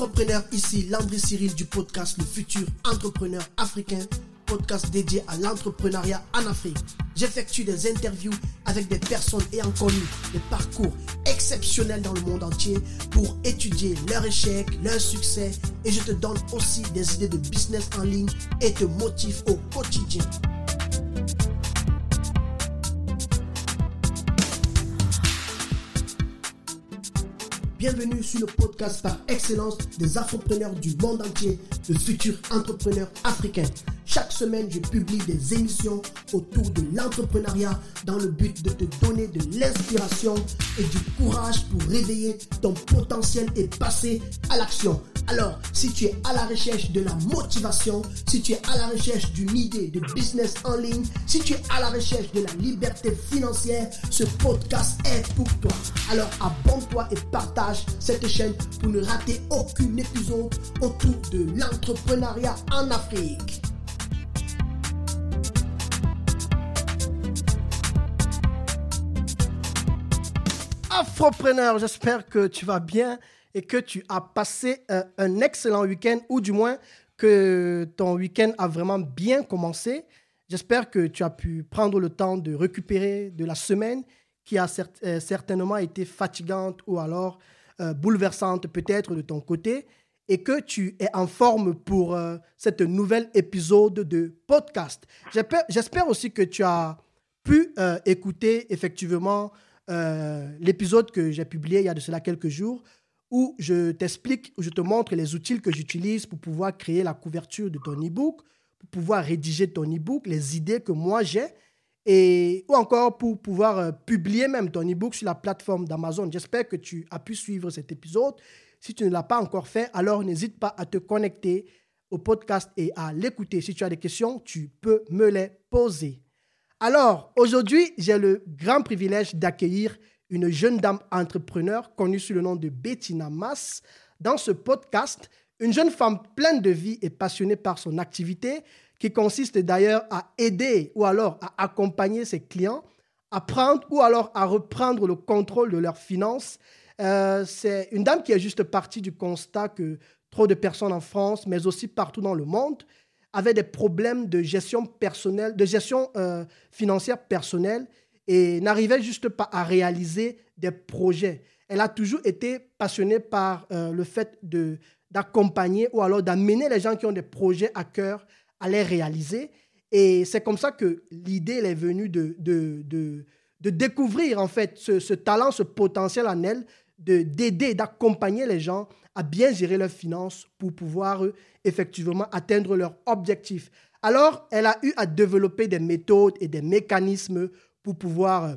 Afropreneur, ici Landry Cyril du podcast Le futur entrepreneur africain, podcast dédié à l'entrepreneuriat en Afrique. J'effectue des interviews avec des personnes ayant connu des parcours exceptionnels dans le monde entier pour étudier leurs échecs, leurs succès et je te donne aussi des idées de business en ligne et te motive au quotidien. Bienvenue sur le podcast par excellence des entrepreneurs du monde entier, le futur entrepreneur africain. Chaque semaine, je publie des émissions autour de l'entrepreneuriat dans le but de te donner de l'inspiration et du courage pour réveiller ton potentiel et passer à l'action. Alors, si tu es à la recherche de la motivation, si tu es à la recherche d'une idée de business en ligne, si tu es à la recherche de la liberté financière, ce podcast est pour toi. Alors, abonne-toi et partage cette chaîne pour ne rater aucun épisode autour de l'entrepreneuriat en Afrique. Afropreneur, j'espère que tu vas bien et que tu as passé euh, un excellent week-end ou du moins que ton week-end a vraiment bien commencé. J'espère que tu as pu prendre le temps de récupérer de la semaine qui a euh, certainement été fatigante ou alors euh, bouleversante peut-être de ton côté et que tu es en forme pour cette nouvel épisode de podcast. J'espère aussi que tu as pu écouter effectivement l'épisode que j'ai publié il y a de cela quelques jours où je t'explique, où je te montre les outils que j'utilise pour pouvoir créer la couverture de ton e-book, pour pouvoir rédiger ton e-book, les idées que moi j'ai, et, ou encore pour pouvoir euh, publier même ton e-book sur la plateforme d'Amazon. J'espère que tu as pu suivre cet épisode. Si tu ne l'as pas encore fait, alors n'hésite pas à te connecter au podcast et à l'écouter. Si tu as des questions, tu peux me les poser. Alors, aujourd'hui, j'ai le grand privilège d'accueillir une jeune dame entrepreneur connue sous le nom de Bettina Mass. Dans ce podcast, une jeune femme pleine de vie et passionnée par son activité, qui consiste d'ailleurs à aider ou alors à accompagner ses clients à prendre ou alors à reprendre le contrôle de leurs finances. Euh, c'est une dame qui est juste partie du constat que trop de personnes en France, mais aussi partout dans le monde, avaient des problèmes de gestion personnelle, de gestion euh, financière personnelle et n'arrivait juste pas à réaliser des projets. Elle a toujours été passionnée par euh, le fait de, d'accompagner ou alors d'amener les gens qui ont des projets à cœur à les réaliser. Et c'est comme ça que l'idée est venue de, de, de, découvrir en fait ce, ce talent, ce potentiel en elle, de, d'aider, d'accompagner les gens à bien gérer leurs finances pour pouvoir effectivement atteindre leurs objectifs. Alors, elle a eu à développer des méthodes et des mécanismes pour pouvoir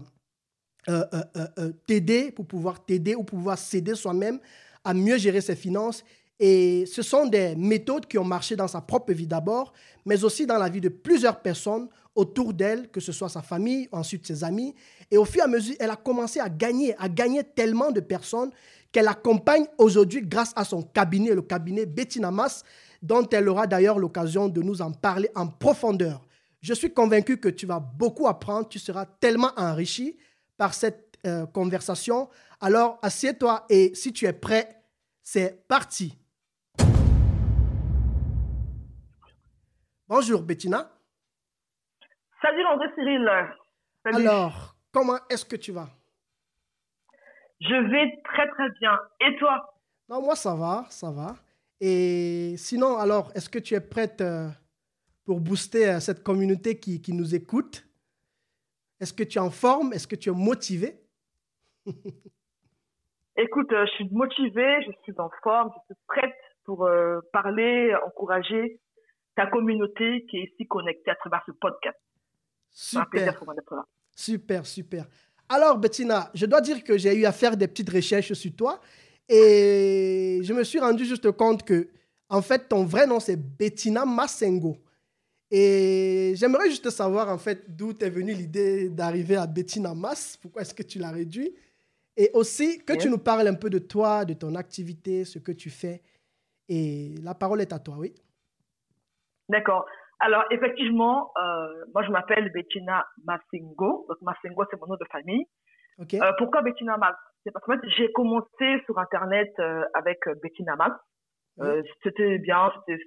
euh, euh, euh, t'aider, pour pouvoir t'aider ou pouvoir s'aider soi-même à mieux gérer ses finances. Et ce sont des méthodes qui ont marché dans sa propre vie d'abord, mais aussi dans la vie de plusieurs personnes autour d'elle, que ce soit sa famille, ensuite ses amis. Et au fur et à mesure, elle a commencé à gagner, à gagner tellement de personnes qu'elle accompagne aujourd'hui grâce à son cabinet, le cabinet Bettina Mas, dont elle aura d'ailleurs l'occasion de nous en parler en profondeur. Je suis convaincu que tu vas beaucoup apprendre, tu seras tellement enrichi par cette euh, conversation. Alors, assieds-toi et si tu es prêt, c'est parti. Bonjour Bettina. Salut André Cyril. Alors, comment est-ce que tu vas? Je vais très très bien. Et toi? Non, moi ça va, ça va. Et sinon, alors, est-ce que tu es prête euh, pour booster euh, cette communauté qui, qui nous écoute? Est-ce que tu es en forme? Est-ce que tu es motivé? Écoute, euh, je suis motivée, je suis en forme, je suis prête pour parler, encourager ta communauté qui est ici connectée à travers ce podcast. Super. Super, super. Alors, Bettina, je dois dire que j'ai eu à faire des petites recherches sur toi et je me suis rendu juste compte que, en fait, ton vrai nom, c'est Bettina Massengo. Et j'aimerais juste savoir, en fait, d'où est venue l'idée d'arriver à Bettina Mass? Pourquoi est-ce que tu l'as réduit? Et aussi, que tu nous parles un peu de toi, de ton activité, ce que tu fais. Et la parole est à toi, oui. D'accord. Alors, effectivement, euh, moi, je m'appelle Bettina Massingo. Donc, Massingo, c'est mon nom de famille. Ok. Euh, pourquoi Bettina Mass C'est parce que j'ai commencé sur Internet euh, avec Bettina Mass. c'était bien, c'était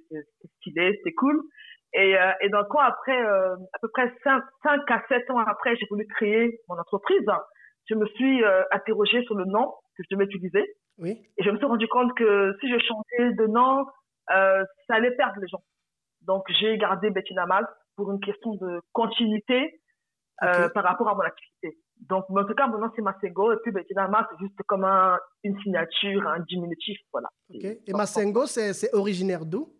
stylé, c'était cool. Et, et donc, après, à peu près 5, 5 à 7 ans après, j'ai voulu créer mon entreprise. Je me suis interrogée sur le nom que je devais utiliser. Oui. Et je me suis rendu compte que si je chantais de nom, ça allait perdre les gens. Donc, j'ai gardé Bettina Mal pour une question de continuité euh, par rapport à mon activité. Donc, en tout cas, maintenant, c'est Masengo. Et puis, Bettina Mal, c'est juste comme un, une signature, un diminutif. Voilà. Okay. Et Masengo, c'est originaire d'où?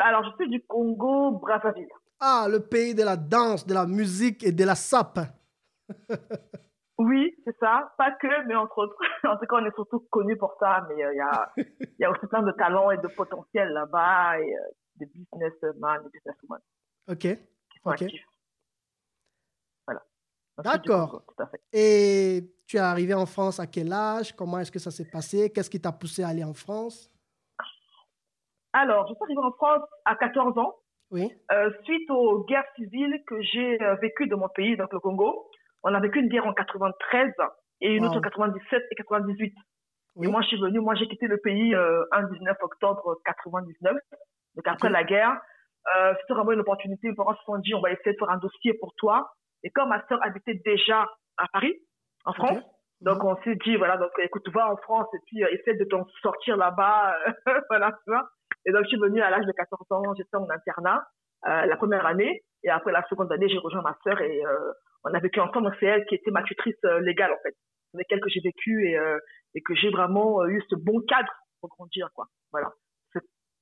Alors, je suis du Congo, Brazzaville. Ah, le pays de la danse, de la musique et de la sape. Oui, c'est ça. Pas que, mais entre autres. En tout cas, on est surtout connu pour ça. Mais euh, il y, a, y a aussi plein de talents et de potentiel là-bas. Et euh, des businessmen, des businesswomen. Ok. ok. Voilà. D'accord. Et tu es arrivé en France à quel âge? Comment est-ce que ça s'est passé? Qu'est-ce qui t'a poussé à aller en France? Alors, je suis arrivée en France à 14 ans. Oui. Euh, suite aux guerres civiles que j'ai euh, vécues dans mon pays, donc le Congo. On a vécu une guerre en 93 et une autre en 97 et 98. Et moi, je suis venue, moi, j'ai quitté le pays euh, un 19 octobre 99. Donc après la guerre, euh, c'était vraiment une opportunité. Les parents se sont dit, on va essayer de faire un dossier pour toi. Et comme ma sœur habitait déjà à Paris, en France, donc on s'est dit, voilà, donc écoute, va en France et puis euh, essaie de t'en sortir là-bas. voilà, tu vois. Et donc je suis venue à l'âge de 14 ans, j'étais en internat euh, la première année. Et après la seconde année, j'ai rejoint ma sœur et euh, on a vécu ensemble. C'est elle qui était ma tutrice euh, légale, en fait, avec elle que j'ai vécu et, euh, et que j'ai vraiment eu ce bon cadre pour grandir, quoi. Voilà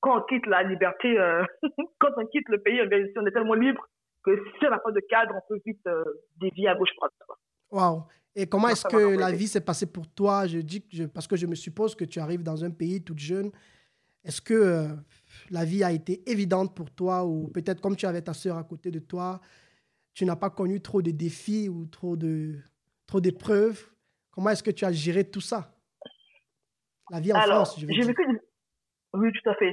quand on quitte la liberté, euh, quand on quitte le pays, on est tellement libre que si on n'a pas de cadre, on peut vite euh, dévier à gauche droite. Waouh! Et comment est-ce que la vie s'est passée pour toi? Je dis parce que je me suppose que tu arrives dans un pays toute jeune. Est-ce que euh, la vie a été évidente pour toi ou peut-être comme tu avais ta sœur à côté de toi, tu n'as pas connu trop de défis ou trop de trop d'épreuves? Comment est-ce que tu as géré tout ça? La vie en France, je veux dire. Oui, tout à fait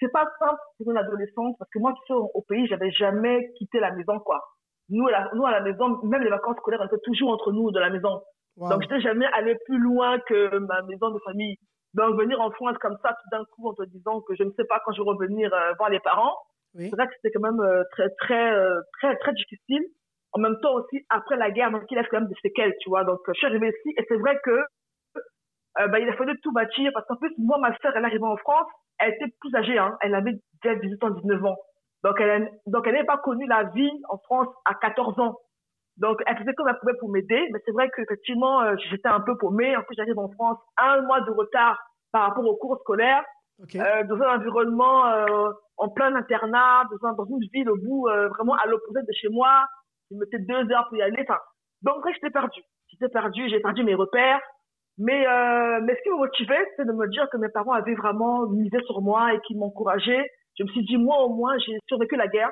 c'est pas simple pour une adolescente parce que moi, tu sais, au, pays, j'avais jamais quitté la maison, quoi. Nous, à la, nous, à la maison, même les vacances scolaires, on était toujours entre nous de la maison. Donc, je n'étais jamais allé plus loin que ma maison de famille. Donc, venir en France comme ça, tout d'un coup, en te disant que je ne sais pas quand je vais revenir euh, voir les parents, c'est vrai que c'était quand même euh, très, très, euh, très, très difficile. En même temps aussi, après la guerre, donc il laisse quand même des séquelles, tu vois. Donc, je suis arrivée ici et c'est vrai que bah, il a fallu tout bâtir parce qu'en plus, moi, ma sœur, elle arrivée en France elle était plus âgée, hein. elle avait déjà 18 ans, 19 ans. Donc, elle donc elle n'avait pas connu la vie en France à 14 ans. Donc, elle faisait comme elle pouvait pour m'aider, mais c'est vrai qu'effectivement, euh, j'étais un peu paumée. En plus, j'arrive en France un mois de retard par rapport aux cours scolaires, euh, dans un environnement euh, en plein internat, dans, dans, une ville au bout, euh, vraiment à l'opposé de chez moi. Je mettais deux heures pour y aller. Enfin, donc, j'étais perdue. J'étais perdue, j'ai perdu mes repères. Mais, euh, mais ce qui me motivait, c'est de me dire que mes parents avaient vraiment misé sur moi et qu'ils m'encourageaient. Je me suis dit, moi au moins, j'ai survécu la guerre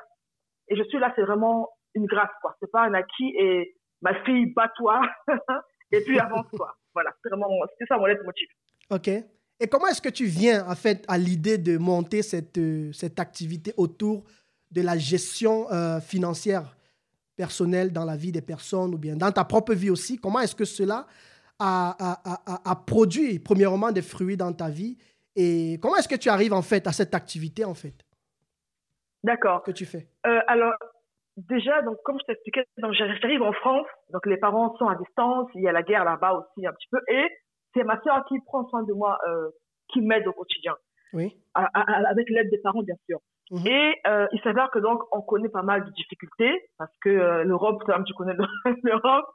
et je suis là, c'est vraiment une grâce, quoi. C'est pas un acquis et ma fille, bat-toi et puis avance, quoi. Voilà, c'est vraiment, c'était ça mon motif. Ok. Et comment est-ce que tu viens, en fait, à l'idée de monter cette, euh, cette activité autour de la gestion euh, financière personnelle dans la vie des personnes ou bien dans ta propre vie aussi? Comment est-ce que cela a, produit, premièrement, des fruits dans ta vie Et comment est-ce que tu arrives, en fait, à cette activité, en fait D'accord. Que tu fais? Euh, Alors, déjà, donc, comme je t'expliquais, j'arrive en France, donc les parents sont à distance, il y a la guerre là-bas aussi un petit peu, et c'est ma soeur qui prend soin de moi, euh, qui m'aide au quotidien. Oui. avec l'aide des parents, bien sûr. Mhm. Et euh, il s'avère que donc on connaît pas mal de difficultés parce que l'Europe, tu connais l'Europe.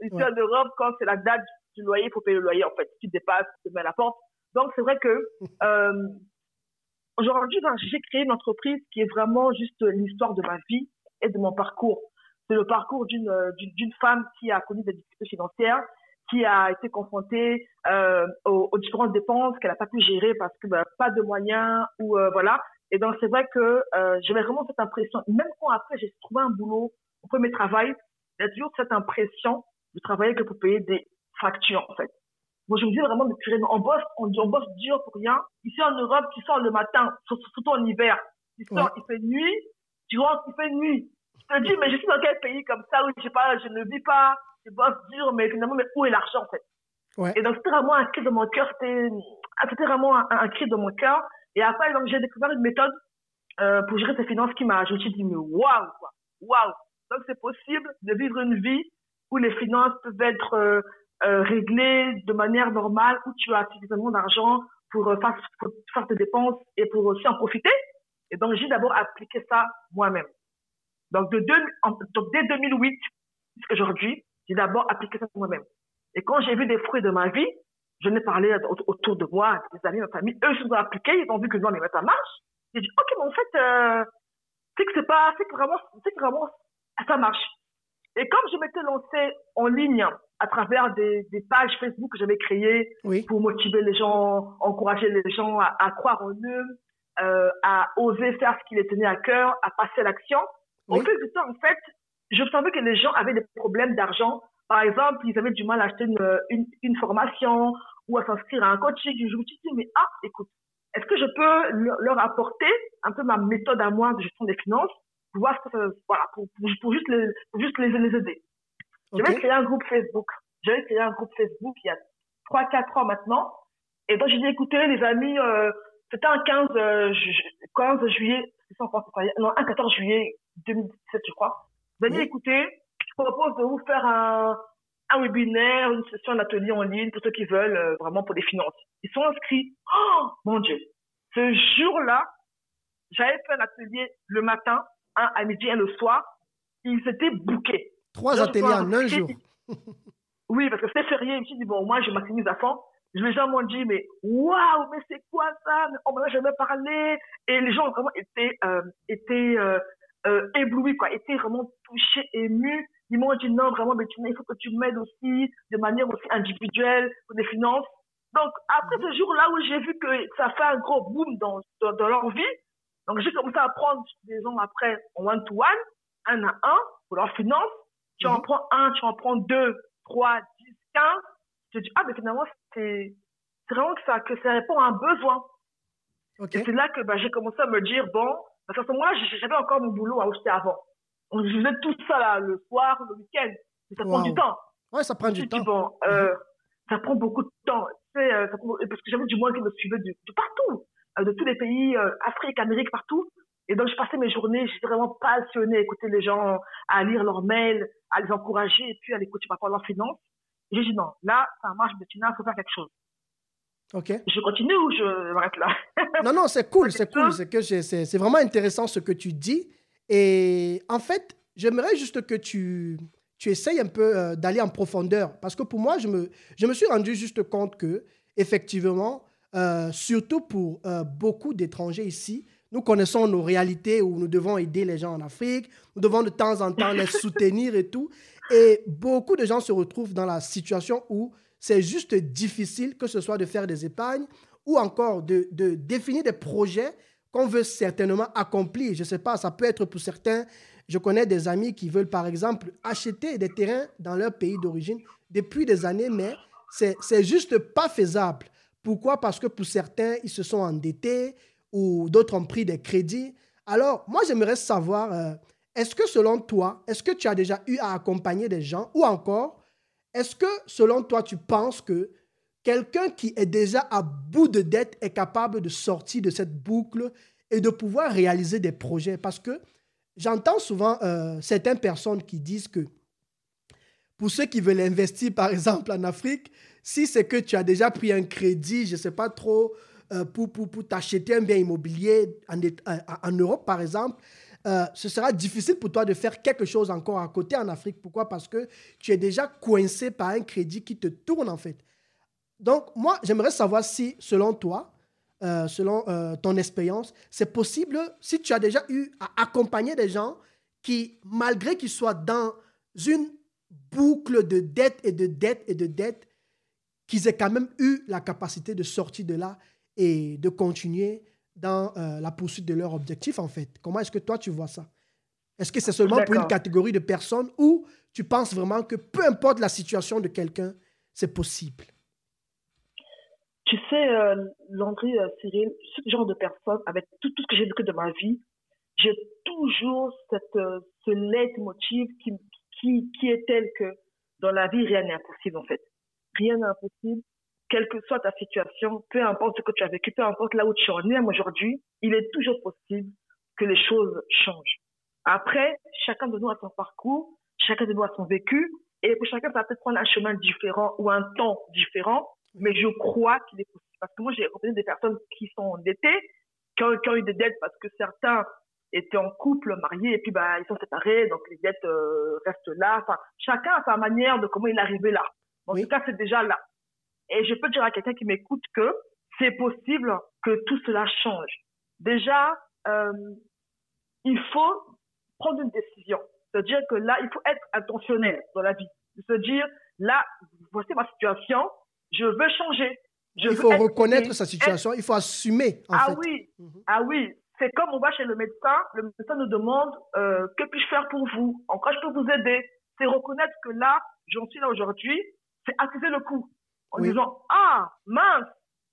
Ici en Europe, quand c'est la date du loyer, il faut payer le loyer, en fait. Si tu dépasses, tu te mets à la porte. Donc, c'est vrai que euh, aujourd'hui, ben, j'ai créé une entreprise qui est vraiment juste l'histoire de ma vie et de mon parcours. C'est le parcours d'une d'une femme qui a connu des difficultés financières, qui a été confrontée euh, aux, aux, différentes dépenses qu'elle n'a pas pu gérer parce que ben, pas de moyens ou euh, voilà. Et donc c'est vrai que euh, j'avais vraiment cette impression, même quand après j'ai trouvé un boulot, au premier travail, il y a toujours cette impression de travailler que pour payer des facture, en fait. Moi, je me dis vraiment, de purée, on bosse, on, on bosse dur pour rien. Ici, en Europe, tu sors le matin, surtout en hiver. Tu sors, il fait nuit, tu rentres, il fait nuit. Tu te dis, mais je suis dans quel pays comme ça où je sais pas, je ne vis pas, je bosse dur, mais finalement, mais où est l'argent, en fait? Et donc, c'était vraiment un cri de mon cœur. C'était vraiment un, cri de mon cœur. Et après, donc, j'ai découvert une méthode euh, pour gérer ses finances qui m'a, je me suis dit, mais waouh, waouh. Donc, c'est possible de vivre une vie où les finances peuvent être euh, euh, réglées de manière normale, où tu as suffisamment d'argent pour, faire, pour faire tes dépenses et pour aussi en profiter. Et donc, j'ai d'abord appliqué ça moi-même. Donc, de deux, donc, dès 2008 jusqu'à aujourd'hui, j'ai d'abord appliqué ça moi-même. Et quand j'ai vu des fruits de ma vie, je n'ai parlé autour de moi, des amis, ma famille, eux, ils ont appliqué, ils ont vu que non, mais ça marche. J'ai dit, OK, mais en fait, euh, c'est que c'est pas, c'est que vraiment, c'est que vraiment, ça marche. Et comme je m'étais lancée en ligne à travers des, des pages Facebook que j'avais créées pour motiver les gens, encourager les gens à, à croire en eux, euh, à oser faire ce qui les tenait à cœur, à passer à l'action, au fil du temps, en fait, je savais que les gens avaient des problèmes d'argent. Par exemple, ils avaient du mal à acheter une, une, une formation ou à s'inscrire à un coaching. Je me suis dit, mais ah, écoute, est-ce que je peux leur apporter un peu ma méthode à moi de gestion des finances? Que voilà, pour, pour, juste les, pour juste les, les aider. Okay. J'avais créé un groupe Facebook. J'avais créé un groupe Facebook il y a 3-4 ans maintenant. Et donc, j'ai dit, écoutez, les amis, euh, c'était un 15, euh, 15 juillet, non, un 14 juillet 2017, je crois. Vous allez écouter, je propose de vous faire un, un webinaire, une session, un atelier en ligne pour ceux qui veulent euh, vraiment pour les finances. Ils sont inscrits. Oh, mon Dieu. Ce jour-là, j'avais fait un atelier le matin, un à midi et le soir. Ils étaient bouqués. Trois ateliers en un jour. oui, parce que c'était férié. Je me suis dit, bon, moi, je maximise à fond. Les gens m'ont dit, mais waouh, mais c'est quoi ça? On m'en a jamais parlé. Et les gens vraiment étaient, euh, étaient euh, euh, ébloui, quoi, était vraiment touché, ému. Ils m'ont dit non, vraiment, mais tu, il faut que tu m'aides aussi de manière aussi individuelle pour des finances. Donc, après ce jour-là où j'ai vu que ça fait un gros boom dans, dans, leur vie, donc j'ai commencé à prendre des gens après en one-to-one, un à un, pour leurs finances. Tu en mhm. prends un, tu en prends deux, trois, dix, quinze. Je dis, ah, mais finalement, c'est vraiment que ça, que ça répond à un besoin. Et c'est là que bah, j'ai commencé à me dire, bon, parce qu'à ce moment-là, j'avais encore mon boulot à aussi avant. Donc, je faisais tout ça là, le soir, le week-end. Ça prend du temps. Ouais, ça prend du temps. bon, euh, ça prend beaucoup de temps. Tu sais, euh, prend... Parce que j'avais du monde qui me suivait de, de partout, de tous les pays, euh, Afrique, Amérique, partout. Et donc, je passais mes journées, j'étais vraiment passionnée à écouter les gens, à lire leurs mails, à les encourager et puis à les écouter par rapport à leurs finances. J'ai dit non, là, ça marche, mais il faut faire quelque chose. Je continue ou je m'arrête là? Non, non, c'est cool, c'est cool. C'est que c'est vraiment intéressant ce que tu dis. Et en fait, j'aimerais juste que tu, tu essayes un peu euh, d'aller en profondeur. Parce que pour moi, je me, je me suis rendu juste compte que, effectivement, euh, surtout pour euh, beaucoup d'étrangers ici, nous connaissons nos réalités où nous devons aider les gens en Afrique, nous devons de temps en temps les soutenir et tout. Et beaucoup de gens se retrouvent dans la situation où c'est juste difficile, que ce soit de faire des épargnes ou encore de, définir des projets qu'on veut certainement accomplir. Je ne sais pas, ça peut être pour certains. Je connais des amis qui veulent, par exemple, acheter des terrains dans leur pays d'origine depuis des années, mais c'est juste pas faisable. Pourquoi? Parce que pour certains, ils se sont endettés ou d'autres ont pris des crédits. Alors, moi, j'aimerais savoir, euh, est-ce que selon toi, est-ce que tu as déjà eu à accompagner des gens ou encore, est-ce que, selon toi, tu penses que quelqu'un qui est déjà à bout de dette est capable de sortir de cette boucle et de pouvoir réaliser des projets? Parce que j'entends souvent euh, certaines personnes qui disent que pour ceux qui veulent investir, par exemple, en Afrique, si c'est que tu as déjà pris un crédit, je ne sais pas trop, euh, pour, pour, pour t'acheter un bien immobilier en, en Europe, par exemple, euh, ce sera difficile pour toi de faire quelque chose encore à côté en Afrique. Pourquoi? Parce que tu es déjà coincé par un crédit qui te tourne en fait. Donc, moi, j'aimerais savoir si, selon toi, euh, selon euh, ton expérience, c'est possible, si tu as déjà eu à accompagner des gens qui, malgré qu'ils soient dans une boucle de dette et de dette et de dette, qu'ils aient quand même eu la capacité de sortir de là et de continuer dans euh, la poursuite de leur objectif, en fait. Comment est-ce que toi, tu vois ça? Est-ce que c'est seulement pour une catégorie de personnes ou tu penses vraiment que peu importe la situation de quelqu'un, c'est possible? Tu sais, euh, Landry, euh, Cyril, ce genre de personnes, avec tout, tout ce que j'ai vécu de ma vie, j'ai toujours cette, euh, ce leitmotiv qui, qui, qui est tel que dans la vie, rien n'est impossible, en fait. Rien n'est impossible. Quelle que soit ta situation, peu importe ce que tu as vécu, peu importe là où tu en es aujourd'hui, il est toujours possible que les choses changent. Après, chacun de nous a son parcours, chacun de nous a son vécu, et pour chacun, ça va peut-être prendre un chemin différent ou un temps différent, mais je crois qu'il est possible. Parce que moi, j'ai rencontré des personnes qui sont endettées, qui ont, qui ont eu des dettes parce que certains étaient en couple, mariés, et puis bah, ils sont séparés, donc les dettes euh, restent là. Enfin, chacun a sa manière de comment il est arrivé là. En tout cas, c'est déjà là. Et je peux dire à quelqu'un qui m'écoute que c'est possible que tout cela change. Déjà, euh, il faut prendre une décision. C'est-à-dire que là, il faut être intentionnel dans la vie. Se dire, là, voici ma situation, je veux changer. il faut reconnaître sa situation, il faut assumer. En ah oui, mhm. ah oui, c'est comme on va chez le médecin, le médecin nous demande euh, que puis-je faire pour vous, en quoi je peux vous aider? C'est reconnaître que là, j'en suis là aujourd'hui, c'est accuser le coup en disant ah mince,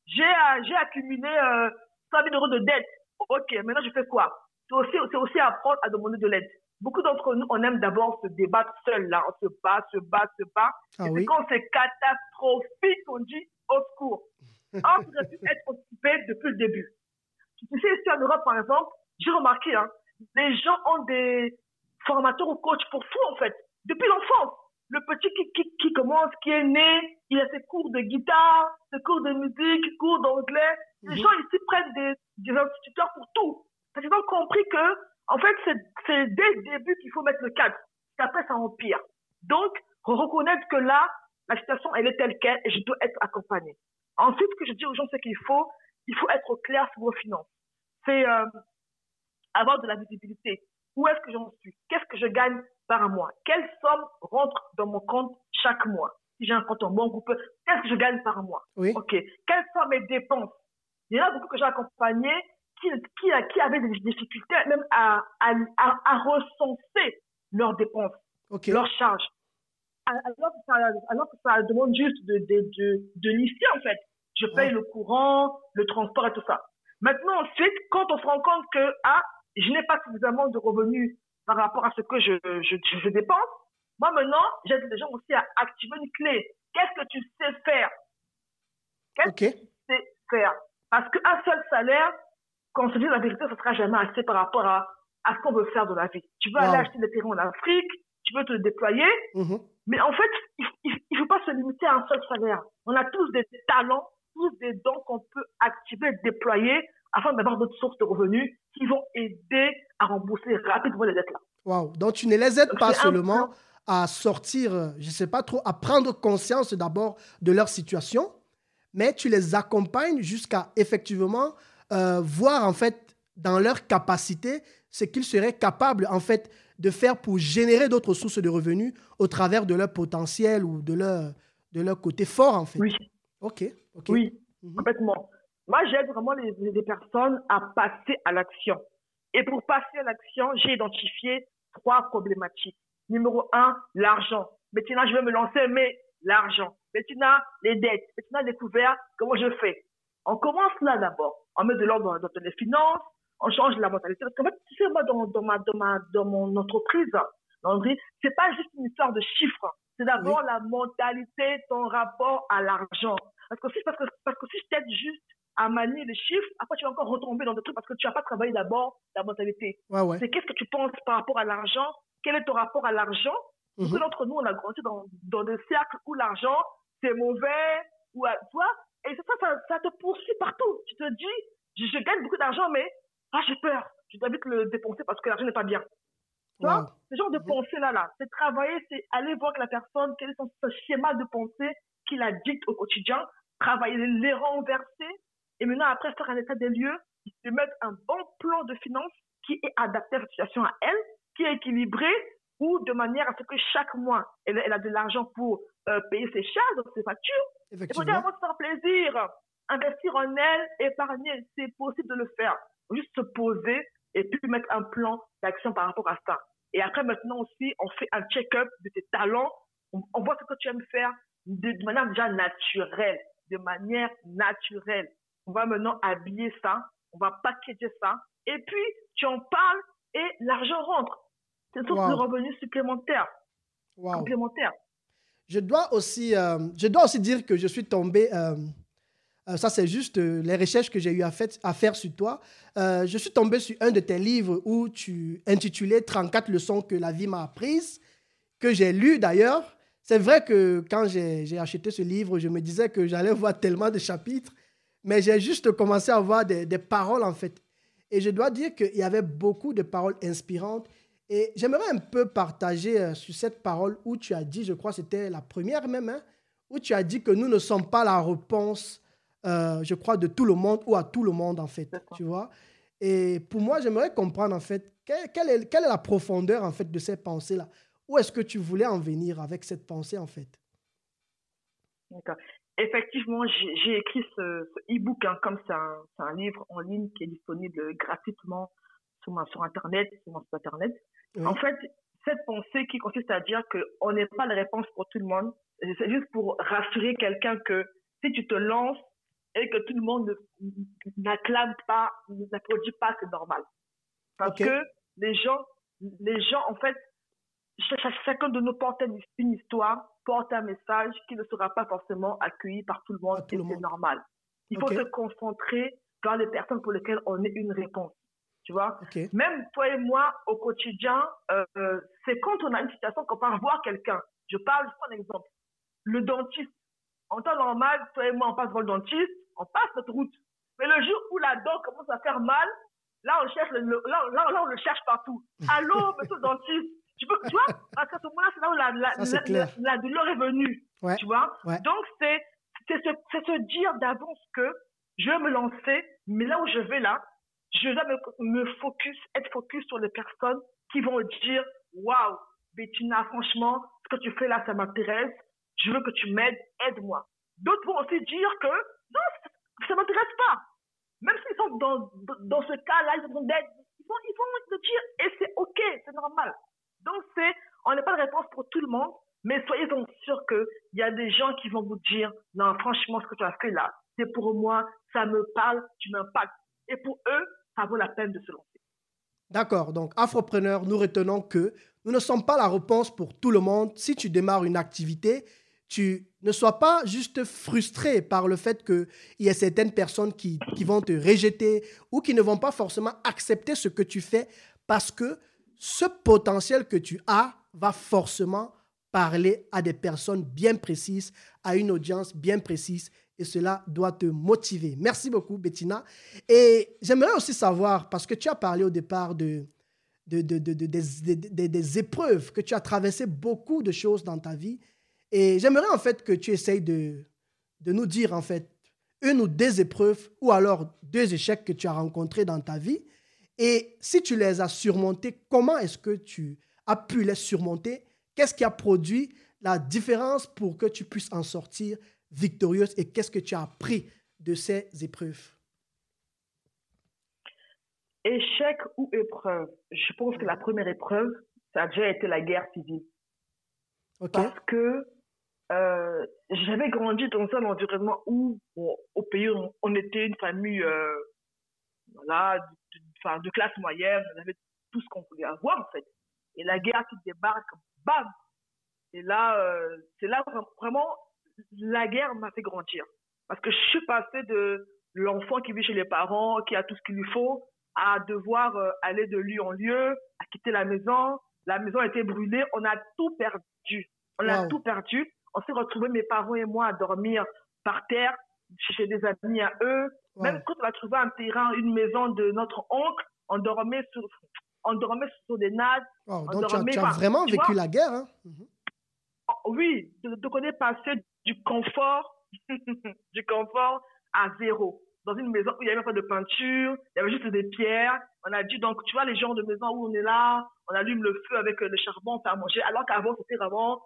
j'ai j'ai accumulé euh, 100 000 euros de dette. Ok, maintenant je fais quoi C'est aussi c'est aussi apprendre à demander de l'aide. Beaucoup d'entre nous, on aime d'abord se débattre seul là, on se bat, se bat, se bat. Ah et quand c'est catastrophique, on dit au secours. On pourrait pu être occupé depuis le début. Tu sais, ici en Europe, par exemple, j'ai remarqué, hein, les gens ont des formateurs ou coachs pour tout, en fait, depuis l'enfance. Le petit qui, qui, qui, commence, qui est né, il a ses cours de guitare, ses cours de musique, cours d'anglais. Les mhm. gens ici prennent des, des instituteurs pour tout. Parce qu'ils ont compris que, en fait, c'est dès le début qu'il faut mettre le cadre. Après, ça empire. Donc, reconnaître que là, la situation, elle est telle qu'elle et je dois être accompagné. Ensuite, ce que je dis aux gens, c'est qu'il faut il faut être clair sur vos finances. C'est euh, avoir de la visibilité. Où est-ce que j'en suis? Qu'est-ce que je gagne par mois Quelle somme rentre dans mon compte chaque mois? Si j'ai un compte en banque, qu'est-ce que je gagne par mois? Oui. Ok. Quelles sont mes dépenses? Il y en a beaucoup que j'ai accompagnés qui, qui, qui, avaient des difficultés même à, à, à, recenser leurs dépenses, leurs charges. Alors que, ça, alors que ça demande juste de, de, de, de lister, en fait je paye le courant, le transport et tout ça. Maintenant, ensuite, quand on se rend compte que, ah, je n'ai pas suffisamment de revenus par rapport à ce que je, je, je dépense, moi maintenant, j'aide les gens aussi à activer une clé. Qu'est-ce que tu sais faire? Qu'est-ce que tu sais faire? Parce qu'un seul salaire, quand on se dit la vérité, ne sera jamais assez par rapport à, à ce qu'on veut faire de la vie. Tu veux aller acheter des terrains en Afrique, tu veux te déployer, mm-hmm. mais en fait, il ne faut pas se limiter à un seul salaire. On a tous des talents tous des dons qu'on peut activer, déployer afin d'avoir d'autres sources de revenus qui vont aider à rembourser rapidement les dettes là. Waouh! Donc tu ne les aides pas seulement à sortir, je ne sais pas trop, à prendre conscience d'abord de leur situation, mais tu les accompagnes jusqu'à effectivement euh, voir en fait dans leur capacité ce qu'ils seraient capables en fait de faire pour générer d'autres sources de revenus au travers de leur potentiel ou de leur, de leur côté fort en fait. Oui. Ok. Oui, mhm. complètement. Moi, j'aide vraiment les, les, personnes à passer à l'action. Et pour passer à l'action, j'ai identifié trois problématiques. Numéro un, l'argent. Bettina, je vais me lancer, mais l'argent. Bettina, les dettes. Bettina, découvert, comment je fais? On commence là d'abord. On met de l'ordre dans, les finances, on change la mentalité. Parce qu'en fait, tu sais, moi, dans, dans, ma, dans, ma, dans mon entreprise, c'est pas juste une histoire de chiffres. C'est d'abord la mentalité, ton rapport à l'argent. Parce que si, parce que, parce que si je t'aide juste à manier les chiffres, après tu vas encore retomber dans des trucs parce que tu n'as pas travaillé d'abord la mentalité. C'est qu'est-ce que tu penses par rapport à l'argent? Quel est ton rapport à l'argent? Beaucoup mhm. d'entre nous, on a grandi dans, dans des cercles où l'argent, c'est mauvais, ou, tu vois, et ça, ça, ça, te poursuit partout. Tu te dis, je, gagne beaucoup d'argent, mais ah, j'ai peur. Je dois vite le dépenser parce que l'argent n'est pas bien. Tu vois, ce genre de mhm. pensée-là, là, c'est travailler, c'est aller voir que la personne, quel est son schéma de pensée qui la dicte au quotidien, travailler, les renverser, et maintenant après faire un état des lieux, de mettre un bon plan de finances qui est adapté à la situation à elle, qui est équilibré, ou de manière à ce que chaque mois, elle, a de l'argent pour euh, payer ses charges, ses factures. Et pour dire, se faire plaisir, investir en elle, épargner, c'est possible de le faire. Juste se poser et puis mettre un plan d'action par rapport à ça. Et après, maintenant aussi, on fait un check-up de tes talents. On, voit ce que tu aimes faire de manière déjà naturelle de manière naturelle. On va maintenant habiller ça, on va packager ça, et puis tu en parles et l'argent rentre. C'est une source de revenus supplémentaires. Complémentaires. Je dois aussi, euh, je dois aussi dire que je suis tombé. Euh, euh, ça, c'est juste les recherches que j'ai eu à, fait, à, faire sur toi. je suis tombé sur un de tes livres où tu intitulais 34 leçons que la vie m'a apprises, que j'ai lu d'ailleurs. C'est vrai que quand j'ai acheté ce livre, je me disais que j'allais voir tellement de chapitres, mais j'ai juste commencé à voir des, des paroles en fait. Et je dois dire qu'il y avait beaucoup de paroles inspirantes et j'aimerais un peu partager euh, sur cette parole où tu as dit, je crois que c'était la première même, hein, où tu as dit que nous ne sommes pas la réponse, euh, je crois, de tout le monde ou à tout le monde, en fait. Tu vois Et pour moi, j'aimerais comprendre, en fait, quelle, est, quelle est la profondeur, en fait, de ces pensées-là? Où est-ce que tu voulais en venir avec cette pensée, en fait? D'accord. Effectivement, j'ai écrit ce, e-book, hein, comme c'est un, un, livre en ligne qui est disponible gratuitement sur, sur Internet, sur mon site Internet. En fait, cette pensée qui consiste à dire qu'on n'est pas la réponse pour tout le monde, c'est juste pour rassurer quelqu'un que si tu te lances et que tout le monde n'acclame pas, n'applaudit pas, c'est normal. Parce que les gens, les gens, en fait, chacun de nous porte une histoire, porte un message qui ne sera pas forcément accueilli par tout le monde, et c'est normal. Il faut se concentrer dans les personnes pour lesquelles on est une réponse. Tu vois? Même toi et moi, au quotidien, euh, c'est quand on a une situation qu'on part voir quelqu'un. Je parle, je prends un exemple. Le dentiste. En temps normal, toi et moi, on passe voir le dentiste, on passe notre route. Mais le jour où la dent commence à faire mal, là, on cherche le, là, là, là, on le cherche partout. Allô, monsieur le dentiste? Tu, peux, tu vois Parce qu'à ce moment-là, c'est là où la, la, la, douleur est venue. Tu vois Donc, c'est se, se dire d'avance que je vais me lancer, mais là où je vais là, je dois me, focus, être focus sur les personnes qui vont dire Waouh, Bettina, franchement, ce que tu fais là, ça m'intéresse. Je veux que tu m'aides, aide-moi. D'autres vont aussi dire que non, ça ne m'intéresse pas. Même s'ils sont dans, dans ce cas-là, ils ont d'aide, ils vont, ils vont te dire et c'est OK, c'est normal. Donc, c'est, on n'a pas de réponse pour tout le monde, mais soyez donc sûrs qu'il y a des gens qui vont vous dire non, franchement, ce que tu as fait là, c'est pour moi, ça me parle, tu m'impactes. Et pour eux, ça vaut la peine de se lancer. D'accord, donc Afropreneur, nous retenons que nous ne sommes pas la réponse pour tout le monde. Si tu démarres une activité, tu ne sois pas juste frustré par le fait qu'il y ait certaines personnes qui, vont te rejeter ou qui ne vont pas forcément accepter ce que tu fais parce que ce potentiel que tu as va forcément parler à des personnes bien précises, à une audience bien précise et cela doit te motiver. Merci beaucoup, Bettina. Et j'aimerais aussi savoir, parce que tu as parlé au départ de, de, de, de des, des, épreuves, que tu as traversé beaucoup de choses dans ta vie. Et j'aimerais en fait que tu essayes de, de nous dire en fait une ou deux épreuves ou alors deux échecs que tu as rencontrés dans ta vie. Et si tu les as surmontés, comment est-ce que tu as pu les surmonter? Qu'est-ce qui a produit la différence pour que tu puisses en sortir victorieuse? Et qu'est-ce que tu as appris de ces épreuves? Échec ou épreuve? Je pense que la première épreuve, ça a déjà été la guerre civile. Parce que euh, j'avais grandi dans un environnement où, au pays, on, était une famille euh, voilà, de, de, classe moyenne, on avait tout ce qu'on pouvait avoir en fait. Et la guerre qui débarque, bam Et là, euh, c'est là vraiment la guerre m'a fait grandir. Parce que je suis passée de l'enfant qui vit chez les parents, qui a tout ce qu'il lui faut, à devoir euh, aller de lieu en lieu, à quitter la maison. La maison a été brûlée, on a tout perdu. On a tout perdu. On s'est retrouvés, mes parents et moi, à dormir par terre, chez des amis à eux. Même quand on a trouvé un terrain, une maison de notre oncle, on dormait sur, on dormait sur des nattes. donc tu as, vraiment vécu la guerre. Hein? Mhm. Oui, de on est passé du confort, du confort à zéro. Dans une maison où il n'y avait pas de peinture, il y avait juste des pierres. On a dit, donc, tu vois, les gens de maison où on est là, on allume le feu avec le charbon, on fait à manger, alors qu'avant, c'était vraiment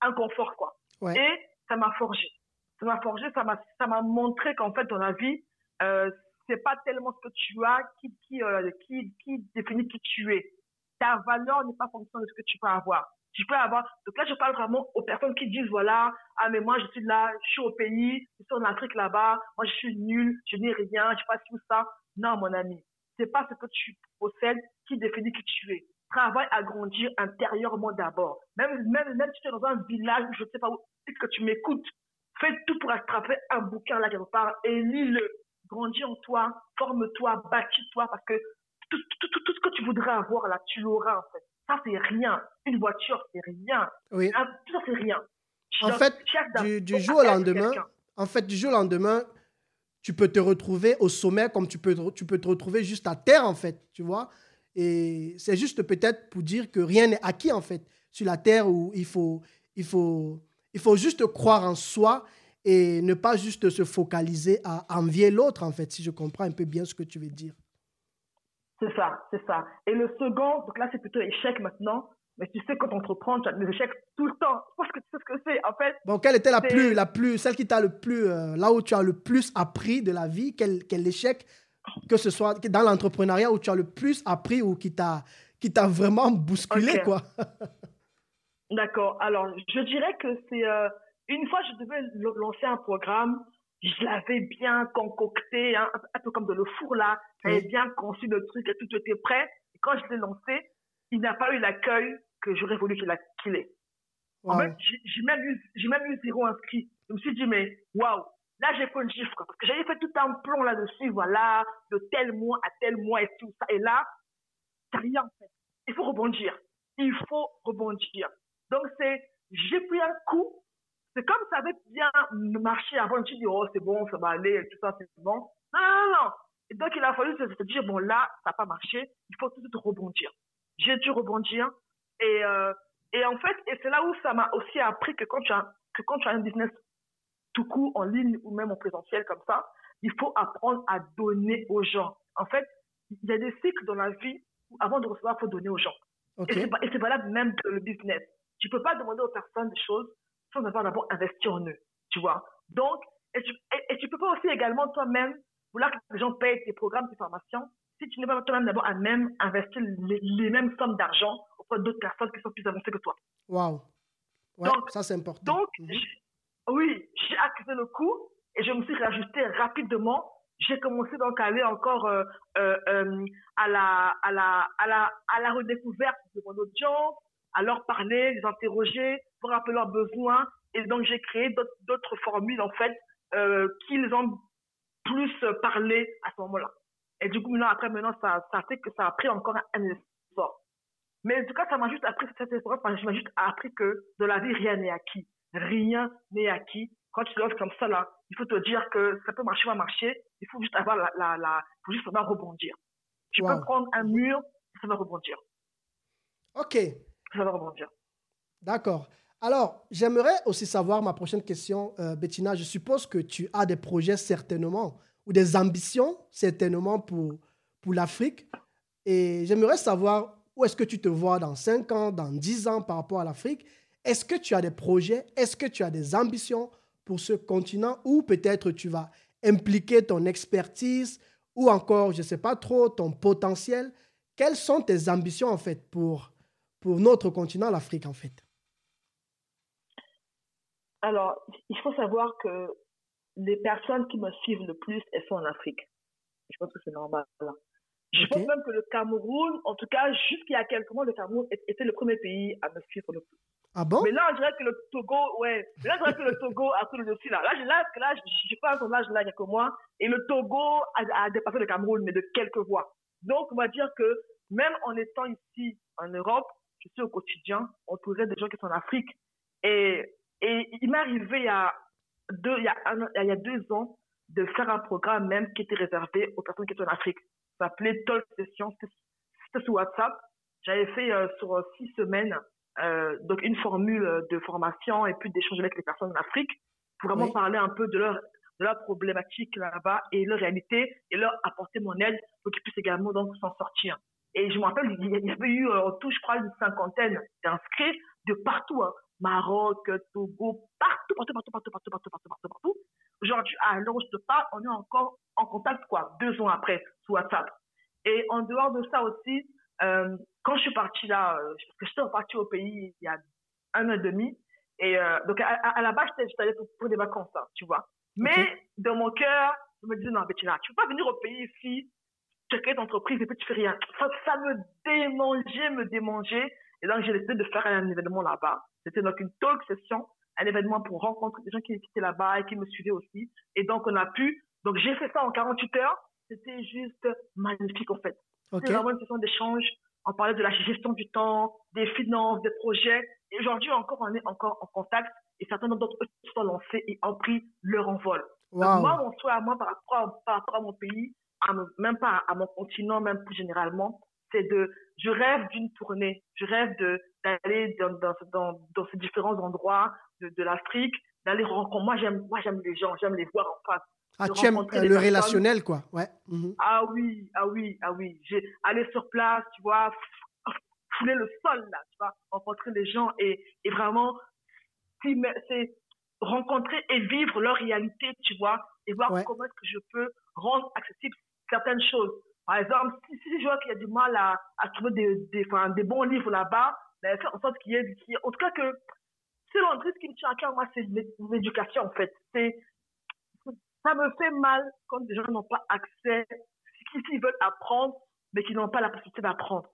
un confort, quoi. Et ça m'a forgé. Ça m'a forgé, ça m'a, ça m'a montré qu'en fait, dans la vie, euh, c'est pas tellement ce que tu as qui, qui, euh, qui, définit qui tu es. Ta valeur n'est pas fonction de ce que tu peux avoir tu peux avoir. Donc là, je parle vraiment aux personnes qui disent voilà, ah, mais moi, je suis là, je suis au pays, je suis en Afrique là-bas, moi, je suis nul, je n'ai rien, je sais pas tout ça. Non, mon ami, c'est pas ce que tu possèdes qui définit qui tu es. travaille à grandir intérieurement d'abord. Même, même, même si tu es dans un village, je ne sais pas où, que tu m'écoutes, fais tout pour attraper un bouquin là quelque part et lis-le. Grandis en toi, forme-toi, bâtis-toi parce que tout, tout, tout, tout, ce que tu voudrais avoir là, tu l'auras en fait. Ça, c'est rien. Une voiture, c'est rien. Oui. Tout ça, c'est rien. En fait, du, du jour au lendemain, en fait, du jour au lendemain, tu peux te retrouver au sommet comme tu peux, tu peux te retrouver juste à terre, en fait, tu vois. Et c'est juste peut-être pour dire que rien n'est acquis, en fait, sur la terre où il faut, il faut, il faut juste croire en soi et ne pas juste se focaliser à envier l'autre, en fait, si je comprends un peu bien ce que tu veux dire. C'est ça, c'est ça. Et le second, donc là, c'est plutôt échec maintenant. Mais tu sais, quand entreprend, tu as des échecs tout le temps. Parce que tu sais ce que c'est, en fait. Bon, quelle était la plus, la plus, celle qui t'a le plus, euh, là où tu as le plus appris de la vie, quel, quel échec, que ce soit dans l'entrepreneuriat où tu as le plus appris ou qui t'a, qui t'a vraiment bousculé, quoi? D'accord. Alors, je dirais que c'est, euh, une fois, je devais lancer un programme je l'avais bien concocté, hein, un peu comme de le four là. J'avais bien conçu le truc et tout était prêt. Et quand je l'ai lancé, il n'a pas eu l'accueil que j'aurais voulu qu'il ait. En fait, j'ai même, eu, même eu zéro inscrit. Je me suis dit, mais waouh, là j'ai fait une chiffre. Parce que j'avais fait tout un plan là-dessus, voilà, de tel mois à tel mois et tout ça. Et là, c'est rien en fait. Il faut rebondir. Il faut rebondir. Donc c'est, j'ai pris un coup c'est comme ça avait bien marché avant. Tu dis, oh, c'est bon, ça va aller, tout ça, c'est bon. Non, non, non. Et donc, il a fallu se dire, bon, là, ça n'a pas marché. Il faut tout de suite rebondir. J'ai dû rebondir. Et, euh, et en fait, et c'est là où ça m'a aussi appris que quand tu as, que quand tu as un business tout court, en ligne ou même en présentiel comme ça, il faut apprendre à donner aux gens. En fait, il y a des cycles dans la vie où avant de recevoir, il faut donner aux gens. Et c'est valable même pour le business. Tu peux pas demander aux personnes des choses sans avoir d'abord investi en eux, tu vois. Donc, et tu, et, tu peux pas aussi également toi-même vouloir que les gens payent tes programmes, tes formations, si tu n'es pas toi-même d'abord à même investir les, mêmes sommes d'argent auprès d'autres personnes qui sont plus avancées que toi. Waouh. donc, ça c'est important. Donc, mhm. oui, j'ai accusé le coup et je me suis réajusté rapidement. J'ai commencé donc à aller encore euh, euh, euh, à, la, à, la, à, la, à la redécouverte de mon audience, à leur parler, les interroger, pour rappeler leurs besoins. Et donc, j'ai créé d'autres formules, en fait, euh, qu'ils ont plus parlé à ce moment-là. Et du coup, maintenant, après, maintenant, ça, ça fait que ça a pris encore un essor. Mais en tout cas, ça m'a juste appris cette expérience, ça m'a juste appris que de la vie, rien n'est acquis. Rien n'est acquis. Quand tu l'offres comme ça, là, il faut te dire que ça peut marcher, va marcher. Il faut juste avoir la, la, la faut juste savoir rebondir. Tu peux prendre un mur, ça va rebondir. Ok. Ça va rebondir. D'accord. Alors, j'aimerais aussi savoir ma prochaine question, euh, Bettina. Je suppose que tu as des projets certainement ou des ambitions certainement pour, pour l'Afrique. Et j'aimerais savoir où est-ce que tu te vois dans 5 ans, dans 10 ans par rapport à l'Afrique. Est-ce que tu as des projets? Est-ce que tu as des ambitions pour ce continent? Ou peut-être tu vas impliquer ton expertise ou encore, je ne sais pas trop, ton potentiel Quelles sont tes ambitions en fait pour, pour notre continent, l'Afrique en fait alors, il faut savoir que les personnes qui me suivent le plus, elles sont en Afrique. Je pense que c'est normal. Je pense même que le Cameroun, en tout cas, jusqu'il y a quelques mois, le Cameroun était le premier pays à me suivre le plus. Ah bon? Mais là, on dirait que le Togo, ouais. là, on dirait que le Togo a pris le dessus, là. Là, là, là j'ai pas un sondage là, il y a quelques mois. Et le Togo a, dépassé le Cameroun, mais de quelques voix. Donc, on va dire que même en étant ici, en Europe, je suis au quotidien entouré des gens qui sont en Afrique. Et et il m'est arrivé il y a deux, il y a, il y a deux ans de faire un programme même qui était réservé aux personnes qui étaient en Afrique. Ça s'appelait Talk Session. C'était sur WhatsApp. J'avais fait euh, sur six semaines euh, donc une formule de formation et puis d'échanger avec les personnes en Afrique pour vraiment parler un peu de leur de leur problématique là-bas et leur réalité et leur apporter mon aide pour qu'ils puissent également donc s'en sortir. Et je me rappelle, il y avait eu en tout, je crois, une cinquantaine d'inscrits de partout. Hein. Maroc, Togo, partout, partout, partout, partout, partout, partout, partout, partout, partout. Aujourd'hui, à l'heure où je te parle, on est encore en contact, quoi, deux ans après, sur WhatsApp. Et en dehors de ça aussi, euh, quand je suis partie là, euh, parce que je suis repartie au pays il y a un an et demi, et euh, donc à, la base, j'étais allée pour, des vacances, hein, tu vois. Mais dans mon cœur, je me disais, non, Bettina, tu peux pas venir au pays ici tu crées ton entreprise et puis tu fais rien. Ça, ça me démangeait, me démangeait. Et donc, j'ai décidé de faire un événement là-bas. C'était donc une talk session, un événement pour rencontrer des gens qui étaient là-bas et qui me suivaient aussi. Et donc, on a pu, donc j'ai fait ça en 48 heures. C'était juste magnifique, en fait. C'était vraiment une session d'échange. On parlait de la gestion du temps, des finances, des projets. Et aujourd'hui, encore, on est encore en contact et certains d'autres se sont lancés et ont pris leur envol. moi, mon souhait à moi par rapport, par rapport à mon pays, même pas à mon continent, même plus généralement, c'est de, je rêve d'une tournée, je rêve de d'aller dans, dans, dans, dans, ces différents endroits de, de l'Afrique, d'aller rencontrer. Moi, j'aime, moi, j'aime les gens, j'aime les voir en face. Ah, tu aimes le relationnel, quoi. Ouais. Mhm. Ah oui, ah oui, ah oui. J'ai allé sur place, tu vois, fouler le sol, là, tu vois, rencontrer les gens et, et vraiment, c'est rencontrer et vivre leur réalité, tu vois, et voir comment est-ce que je peux rendre accessible certaines choses. Par exemple, si, je vois qu'il y a du mal à, trouver des, des, enfin, des bons livres là-bas, ben, faire en sorte qu'il y ait, en tout cas que, c'est l'entrée, ce qui me tient à cœur, moi, c'est l'éducation, en fait. Ça me fait mal quand des gens n'ont pas accès, s'ils veulent apprendre, mais qui n'ont pas la possibilité d'apprendre.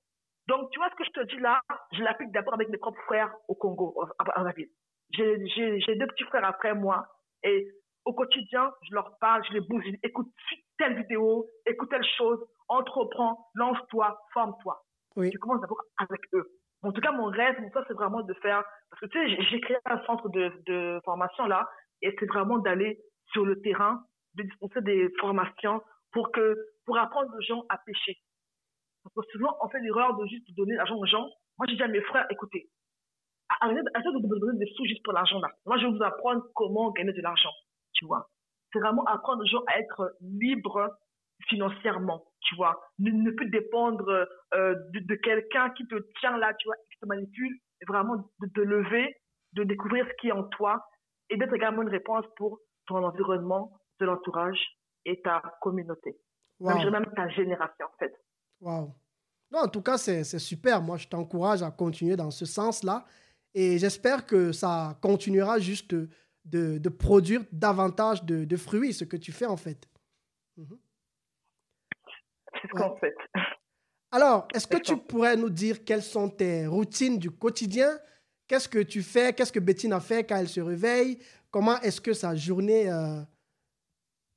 Donc, tu vois ce que je te dis là, je l'applique d'abord avec mes propres frères au Congo, en, ville. J'ai deux petits frères après moi, et au quotidien, je leur parle, je les bouge, je dis, écoute telle vidéo, écoute telle chose, entreprends, lance-toi, forme-toi. Oui. Tu commences d'abord avec eux. En tout cas, mon rêve, mon c'est vraiment de faire, parce que tu sais, j'ai créé un centre de, de formation là, et c'est vraiment d'aller sur le terrain, de dispenser des formations pour que, pour apprendre aux gens à pêcher. Parce que souvent, on fait l'erreur de juste donner l'argent aux gens. Moi, j'ai dit à mes frères, écoutez, arrêtez de me donner des sous juste pour l'argent là. Moi, je vais vous apprendre comment gagner de l'argent, tu vois. C'est vraiment apprendre aux gens à être libres financièrement, tu vois. Ne, ne plus dépendre euh, de, de quelqu'un qui te tient là, tu vois, qui te manipule, vraiment de te lever, de découvrir ce qui est en toi et d'être également une réponse pour ton environnement, de l'entourage et ta communauté. Même, ta génération, en fait. Waouh. Non, en tout cas, c'est super. Moi, je t'encourage à continuer dans ce sens-là. Et j'espère que ça continuera juste de, de, produire davantage de, de, fruits, ce que tu fais, en fait. Mhm. C'est ce qu'on fait. Alors, est-ce que tu pourrais nous dire quelles sont tes routines du quotidien? Qu'est-ce que tu fais? Qu'est-ce que Bettine a fait quand elle se réveille? Comment est-ce que sa journée... Euh,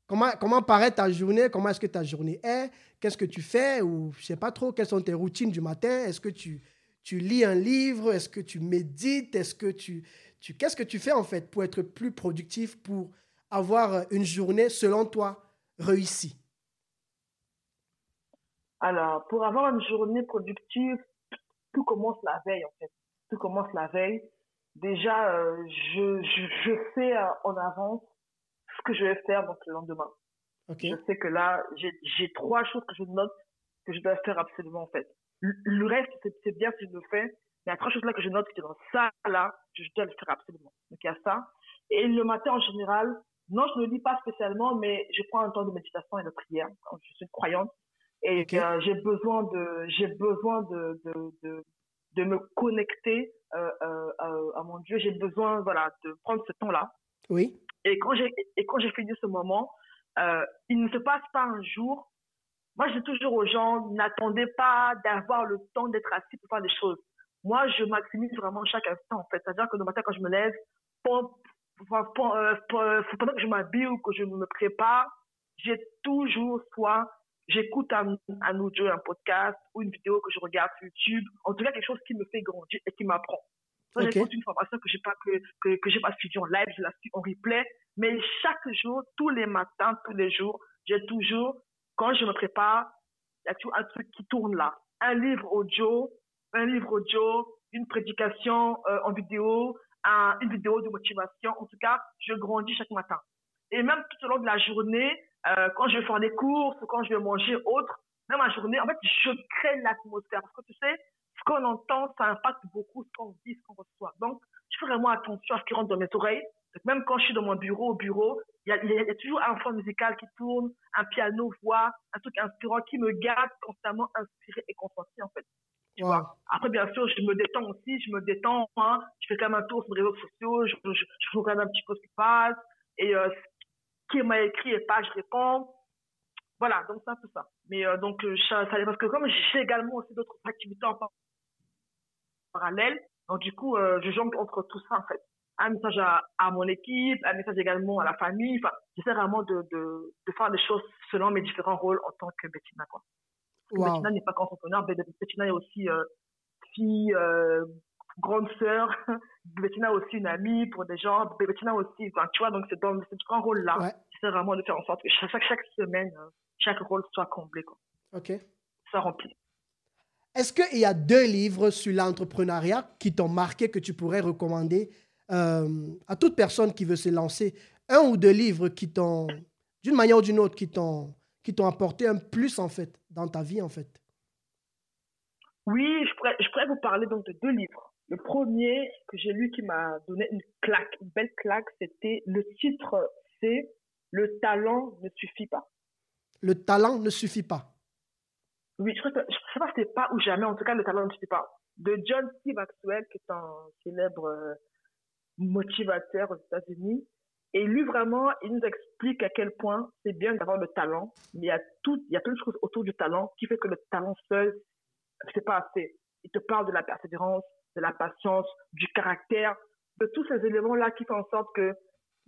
comment, comment paraît ta journée? Comment est-ce que ta journée est? Qu'est-ce que tu fais? Ou je sais pas trop, quelles sont tes routines du matin? Est-ce que tu, tu lis un livre? Est-ce que tu médites? Est-ce que tu... tu Qu'est-ce que tu fais en fait pour être plus productif, pour avoir une journée, selon toi, réussie? Alors, pour avoir une journée productive, tout commence la veille en fait. Tout commence la veille déjà, euh, je, je, je, sais euh, en avance ce que je vais faire donc le lendemain. Je sais que là, j'ai trois choses que je note que je dois faire absolument en fait. Le, reste, c'est bien si je le fais, il y a trois choses là que je note que dans ça là, je dois le faire absolument. Donc il y a ça. Et le matin en général, non, je ne lis pas spécialement, mais je prends un temps de méditation et de prière. Je suis croyante et euh, j'ai besoin de, j'ai besoin de, de, de, de me connecter euh, euh, à mon Dieu. J'ai besoin voilà, de prendre ce temps-là. Oui. Et quand j'ai, et quand j'ai fini ce moment, il ne se passe pas un jour. Moi, je dis toujours aux gens, n'attendez pas d'avoir le temps d'être assis pour faire des choses. Moi, je maximise vraiment chaque instant, en fait. C'est-à-dire que le matin, quand je me lève, pendant, pendant que je m'habille ou que je me prépare, j'ai toujours soit j'écoute un, un audio, un podcast ou une vidéo que je regarde sur YouTube, en tout cas quelque chose qui me fait grandir et qui m'apprend. Quand j'écoute une formation que j'ai pas que, que, que j'ai pas suivie en live, je la suis en replay, mais chaque jour, tous les matins, tous les jours, j'ai toujours, quand je me prépare, il y a toujours un truc qui tourne là. Un livre audio, un livre audio, une prédication euh, en vidéo, un, une vidéo de motivation. En tout cas, je grandis chaque matin. Et même tout au long de la journée, euh, quand je vais faire des courses, quand je vais manger autre, même ma journée, en fait, je crée l'atmosphère. Parce que tu sais, ce qu'on entend, ça impacte beaucoup ce qu'on dit, ce qu'on reçoit. Donc, je fais vraiment attention à ce qui rentre dans mes oreilles. même quand je suis dans mon bureau, au bureau, il y a, y a, toujours un fond musical qui tourne, un piano, voix, un truc inspirant qui me garde constamment inspiré et concentré, en fait. Tu vois. Après, bien sûr, je me détends aussi, je me détends, hein. je fais quand même un tour sur les réseaux sociaux, je, je, je regarde un petit peu ce qui passe, et euh, qui m'a écrit et pas je réponds. voilà, donc c'est un peu ça. Mais euh, donc, euh, ça, parce que comme j'ai également aussi d'autres activités en parallèle, donc du coup, euh, je jongle entre tout ça en fait. Un message à, à, mon équipe, un message également à la famille. Enfin, j'essaie vraiment de, de, de, faire les choses selon mes différents rôles en tant que Bettina. Quoi. Wow. Bettina n'est pas qu'entrepreneur, Bettina est aussi fille, grande sœur. Bettina aussi une amie pour des gens. Bettina aussi, enfin, tu vois, donc c'est dans ce grand rôle-là. Ouais. J'essaie vraiment de faire en sorte que chaque, chaque semaine, chaque rôle soit comblé. Quoi. OK. Soit rempli. Est-ce qu'il y a deux livres sur l'entrepreneuriat qui t'ont marqué, que tu pourrais recommander euh, à toute personne qui veut se lancer? Un ou deux livres qui t'ont, d'une manière ou d'une autre, qui t'ont, qui t'ont apporté un plus, en fait, dans ta vie, en fait Oui, je pourrais, je pourrais vous parler donc de deux livres. Le premier que j'ai lu qui m'a donné une claque, une belle claque, c'était le titre, c'est Le talent ne suffit pas le talent ne suffit pas. Oui, je ne sais pas si c'est pas ou jamais, en tout cas, le talent ne suffit pas. De John C. Maxwell, qui est un célèbre euh, motivateur aux États-Unis. Et lui, vraiment, il nous explique à quel point c'est bien d'avoir le talent, mais il y a tout, il y a plein de choses autour du talent qui fait que le talent seul, c'est pas assez. Il te parle de la persévérance, de la patience, du caractère, de tous ces éléments-là qui font en sorte que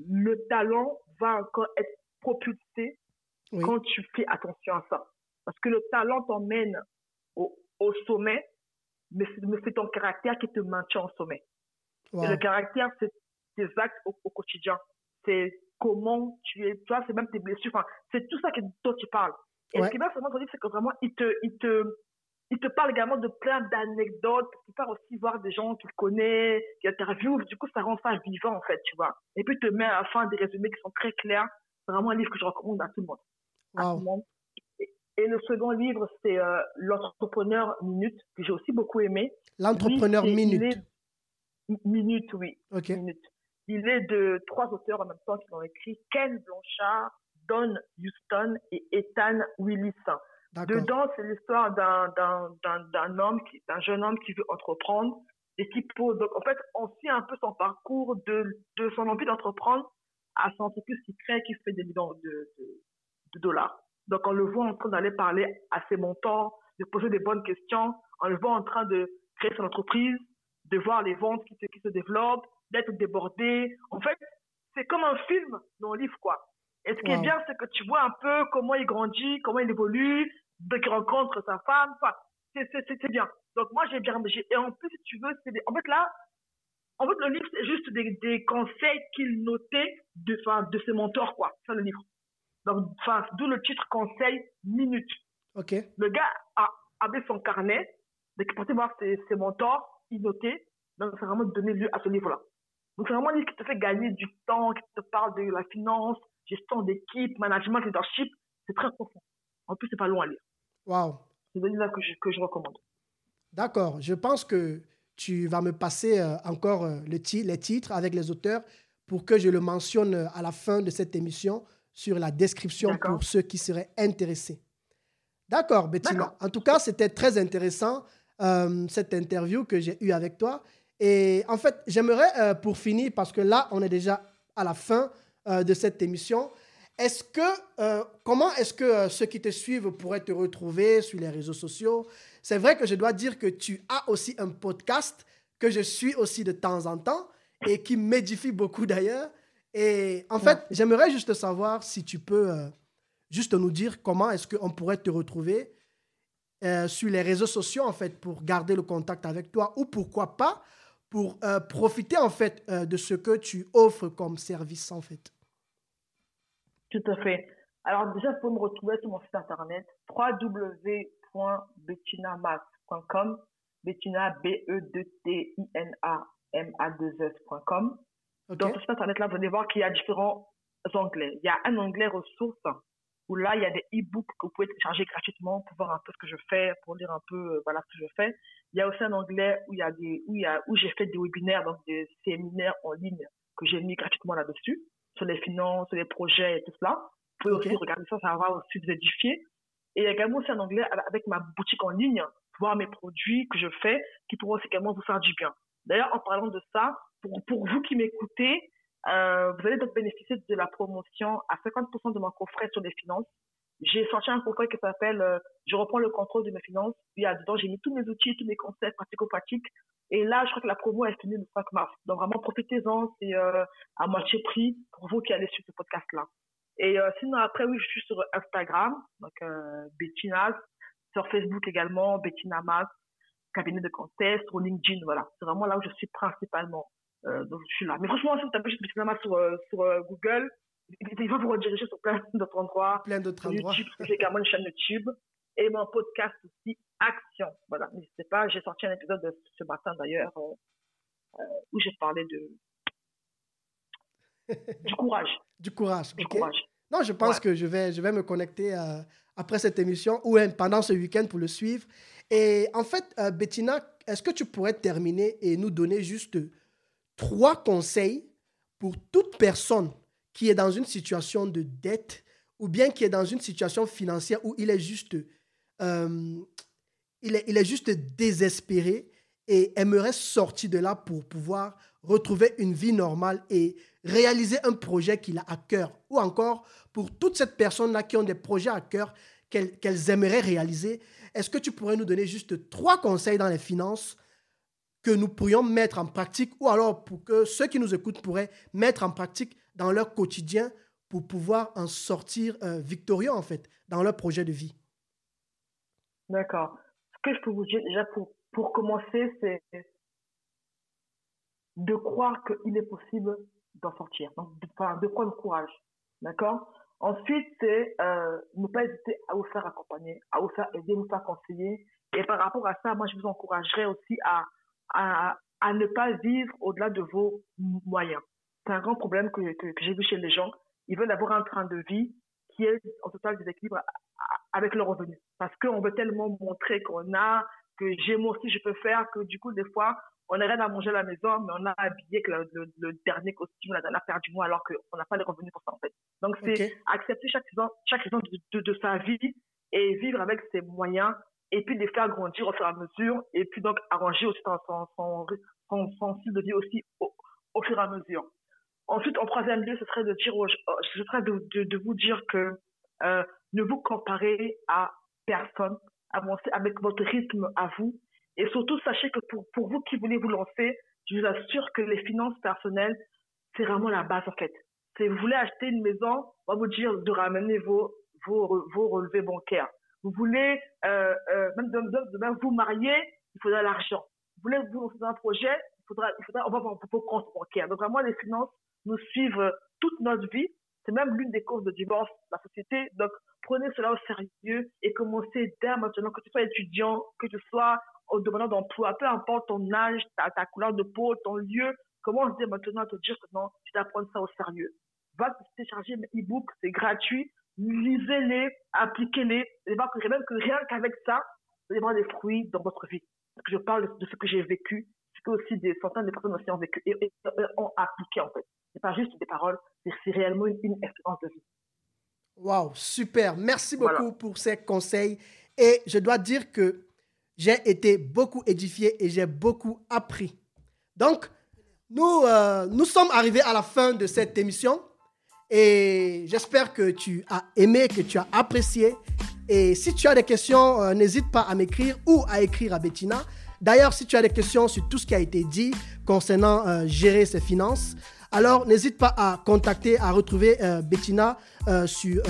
le talent va encore être propulsé quand tu fais attention à ça. Parce que le talent t'emmène au, au, sommet, mais c'est ton caractère qui te maintient au sommet. Et le caractère, c'est tes actes au, quotidien. C'est comment tu es, toi, c'est même tes blessures. Enfin, c'est tout ça que, dont tu parles. Et ce qui m'a vraiment dire, c'est que vraiment, il te, il te, il te parle également de plein d'anecdotes. Tu pars aussi voir des gens qu'il connaît, qui interviewent. Du coup, ça rend ça vivant, en fait, tu vois. Et puis, il te met à la fin des résumés qui sont très clairs. C'est vraiment un livre que je recommande à tout le monde. Et le second livre, c'est euh, L'entrepreneur minute, que j'ai aussi beaucoup aimé. L'entrepreneur minute. Minute, oui. Minute. Il est de trois auteurs en même temps qui l'ont écrit Ken Blanchard, Don Houston et Ethan Willis. Dedans, c'est l'histoire d'un homme, d'un jeune homme qui veut entreprendre et qui pose. Donc, en fait, on suit un peu son parcours de, de son envie d'entreprendre à son entreprise qui crée, qui fait des millions de, de dollars. Donc, on le voit en train d'aller parler à ses montants, de poser des bonnes questions. On le voit en train de créer son entreprise, de voir les ventes qui se, qui se développent, d'être débordé. En fait, c'est comme un film dans le livre, quoi. Et ce qui est bien, c'est que tu vois un peu comment il grandit, comment il évolue, dès qu'il rencontre sa femme. Enfin, c'est bien. Donc, moi, j'ai bien. Et en plus, si tu veux, c'est en fait, là, en fait, le livre, c'est juste des, des conseils qu'il notait de, de ses mentors, quoi. C'est le livre. Donc, enfin, d'où le titre conseil minute. Ok. Le gars a, avait son carnet, donc il partait voir ses, ses mentors, il notait, donc c'est vraiment donné lieu à ce livre-là. Donc c'est vraiment un livre qui te fait gagner du temps, qui te parle de la finance, gestion d'équipe, management, leadership. C'est très profond. En plus, c'est pas long à lire. Waouh. C'est un livre que je, que je recommande. D'accord. Je pense que tu vas me passer euh, encore euh, le les titres avec les auteurs pour que je le mentionne euh, à la fin de cette émission sur la description pour ceux qui seraient intéressés. D'accord, Bettina. En tout cas, c'était très intéressant, euh, cette interview que j'ai eue avec toi. Et en fait, j'aimerais, euh, pour finir, parce que là, on est déjà à la fin euh, de cette émission, est-ce que, comment est-ce que ceux qui te suivent pourraient te retrouver sur les réseaux sociaux? C'est vrai que je dois dire que tu as aussi un podcast que je suis aussi de temps en temps et qui m'édifie beaucoup d'ailleurs. Et en fait, j'aimerais juste savoir si tu peux euh, juste nous dire comment est-ce qu'on pourrait te retrouver euh, sur les réseaux sociaux, en fait, pour garder le contact avec toi ou pourquoi pas pour euh, profiter, en fait, de ce que tu offres comme service, en fait. Tout à fait. Alors, déjà, pour me retrouver sur mon site internet, www.bettinamas.com, Bettina, B-E-D-T-I-N-A-M-A-2-S.com. Dans ce site internet-là, vous allez voir qu'il y a différents onglets. Il y a un onglet ressources où là, il y a des e-books que vous pouvez télécharger gratuitement pour voir un peu ce que je fais, pour lire un peu euh, voilà ce que je fais. Il y a aussi un onglet où il y a des où il y a où j'ai fait des webinaires donc des séminaires en ligne que j'ai mis gratuitement là-dessus sur les finances, sur les projets et tout cela. Vous pouvez aussi regarder ça, ça va aussi vous édifier. Et il y a également aussi un onglet avec ma boutique en ligne, voir mes produits que je fais qui pourront aussi également vous faire du bien. D'ailleurs, en parlant de ça, pour, pour vous qui m'écoutez, euh, vous allez donc bénéficier de la promotion à 50% de mon coffret sur les finances. j'ai sorti un profil qui s'appelle euh, Je reprends le contrôle de mes finances. Il y a dedans, j'ai mis tous mes outils, tous mes concepts pratico-pratiques. Et là, je crois que la promo est finie le 5 mars. Donc vraiment, profitez-en. C'est euh, à moitié prix pour vous qui allez sur ce podcast-là. Et euh, sinon, après, oui, je suis sur Instagram, donc euh, Bettina, sur Facebook également, Bettina Mas, cabinet de contest, sur LinkedIn, voilà. C'est vraiment là où je suis principalement. Euh, donc, je suis là. Mais franchement, si vous tapez juste Mas sur, euh, sur euh, Google, il va vous rediriger sur plein d'autres endroits. Plein d'autres endroits. YouTube, j'ai également une chaîne YouTube et mon podcast aussi, Action. Voilà, n'hésitez pas, j'ai sorti un épisode de ce matin d'ailleurs euh, où j'ai parlé de du courage. du courage, Du courage. Non, je pense Ouais. que je vais, je vais me connecter après cette émission ou même pendant ce week-end pour le suivre. Et en fait, Bettina, est-ce que tu pourrais terminer et nous donner juste trois conseils pour toute personne qui est dans une situation de dette ou bien qui est dans une situation financière où il est juste, euh, il est, il est juste désespéré et aimerait sortir de là pour pouvoir retrouver une vie normale et réaliser un projet qu'il a à cœur. Ou encore, pour toutes ces personnes-là qui ont des projets à cœur qu'elles qu'elles aimeraient réaliser, est-ce que tu pourrais nous donner juste trois conseils dans les finances que nous pourrions mettre en pratique ou alors pour que ceux qui nous écoutent pourraient mettre en pratique dans leur quotidien pour pouvoir en sortir euh, victorieux, en fait, dans leur projet de vie D'accord. Ce que je peux vous dire déjà pour, pour commencer, c'est de croire qu'il est possible d'en sortir. Donc, de, enfin, de prendre courage. D'accord? Ensuite, c'est euh, ne pas hésiter à vous faire accompagner, à vous faire aider, vous faire conseiller. Et par rapport à ça, moi, je vous encouragerais aussi à, à, à ne pas vivre au-delà de vos moyens. C'est un grand problème que, que, que j'ai vu chez les gens. Ils veulent avoir un train de vie qui est en total déséquilibre avec leurs revenus. Parce qu'on veut tellement montrer qu'on a, que j'ai moi aussi je peux faire, que du coup, des fois, on n'a rien à manger à la maison, mais on a habillé que le, le, le dernier costume, la dernière paire du mois, alors qu'on n'a pas les revenus pour ça, en fait. Donc, c'est accepter chaque saison, chaque saison de, de, de sa vie et vivre avec ses moyens et puis les faire grandir au fur et à mesure et puis donc arranger aussi son, son, son, son, son style de vie aussi au, fur et à mesure. Ensuite, en troisième lieu, ce serait de dire, aux- ce serait de, de, de vous dire que euh, ne vous comparez à personne, avancez avec votre rythme à vous. Et surtout, sachez que pour, pour vous qui voulez vous lancer, je vous assure que les finances personnelles, c'est vraiment la base en fait. Si vous voulez acheter une maison, on va vous dire de ramener vos, vos, vos relevés bancaires. Vous voulez euh, euh, même de, de- de même vous marier, il faudra l'argent. Vous voulez vous lancer un projet, il faudra, il faudra, on va voir vos comptes bancaires. Donc vraiment, les finances nous suivent toute notre vie. C'est même l'une des causes de divorce de la société. Donc, prenez cela au sérieux et commencez dès maintenant, que tu sois étudiant, que tu sois au demandeur d'emploi, peu importe ton âge, ta, ta couleur de peau, ton lieu, commence dès maintenant à te dire que non, tu dois prendre ça au sérieux. Va télécharger mes e-books, c'est gratuit. Lisez-les, appliquez-les. Et voir que même que rien qu'avec ça, vous allez voir des fruits dans votre vie. Parce que je parle de ce que j'ai vécu, ce que aussi des centaines de personnes aussi ont vécu et, et- et ont appliqué en fait. C'est pas juste des paroles, c'est réellement une, une expérience de vie. Waouh, super. Merci beaucoup Voilà. pour ces conseils. Et je dois dire que j'ai été beaucoup édifié et j'ai beaucoup appris. Donc, nous, euh, nous sommes arrivés à la fin de cette émission. Et j'espère que tu as aimé, que tu as apprécié. Et si tu as des questions, euh, n'hésite pas à m'écrire ou à écrire à Bettina. D'ailleurs, si tu as des questions sur tout ce qui a été dit concernant euh, gérer ses finances, alors n'hésite pas à contacter, à retrouver euh, Bettina sur,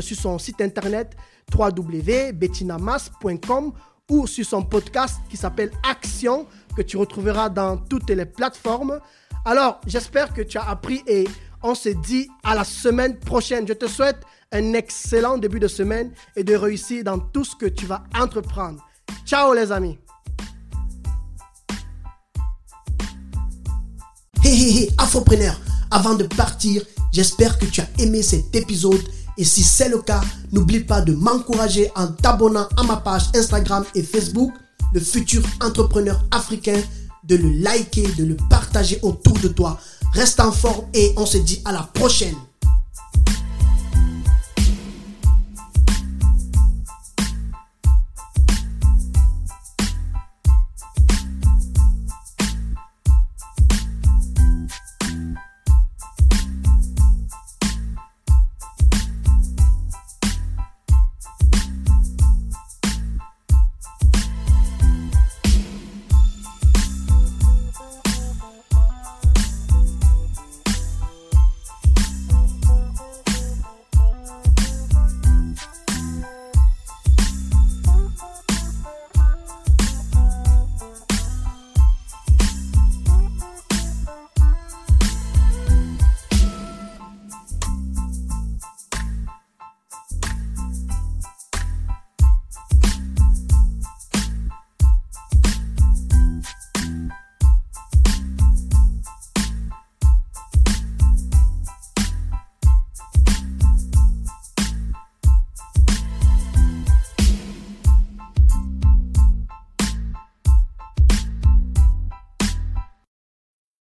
sur son site internet www.bettinamas.com ou sur son podcast qui s'appelle Action, que tu retrouveras dans toutes les plateformes. Alors, j'espère que tu as appris et on se dit à la semaine prochaine. Je te souhaite un excellent début de semaine et de réussir dans tout ce que tu vas entreprendre. Ciao les amis. Hé hé hé, Afropreneur, avant de partir, j'espère que tu as aimé cet épisode et si c'est le cas, n'oublie pas de m'encourager en t'abonnant à ma page Instagram et Facebook, le futur entrepreneur africain, de le liker, de le partager autour de toi. Reste en forme et on se dit à la prochaine.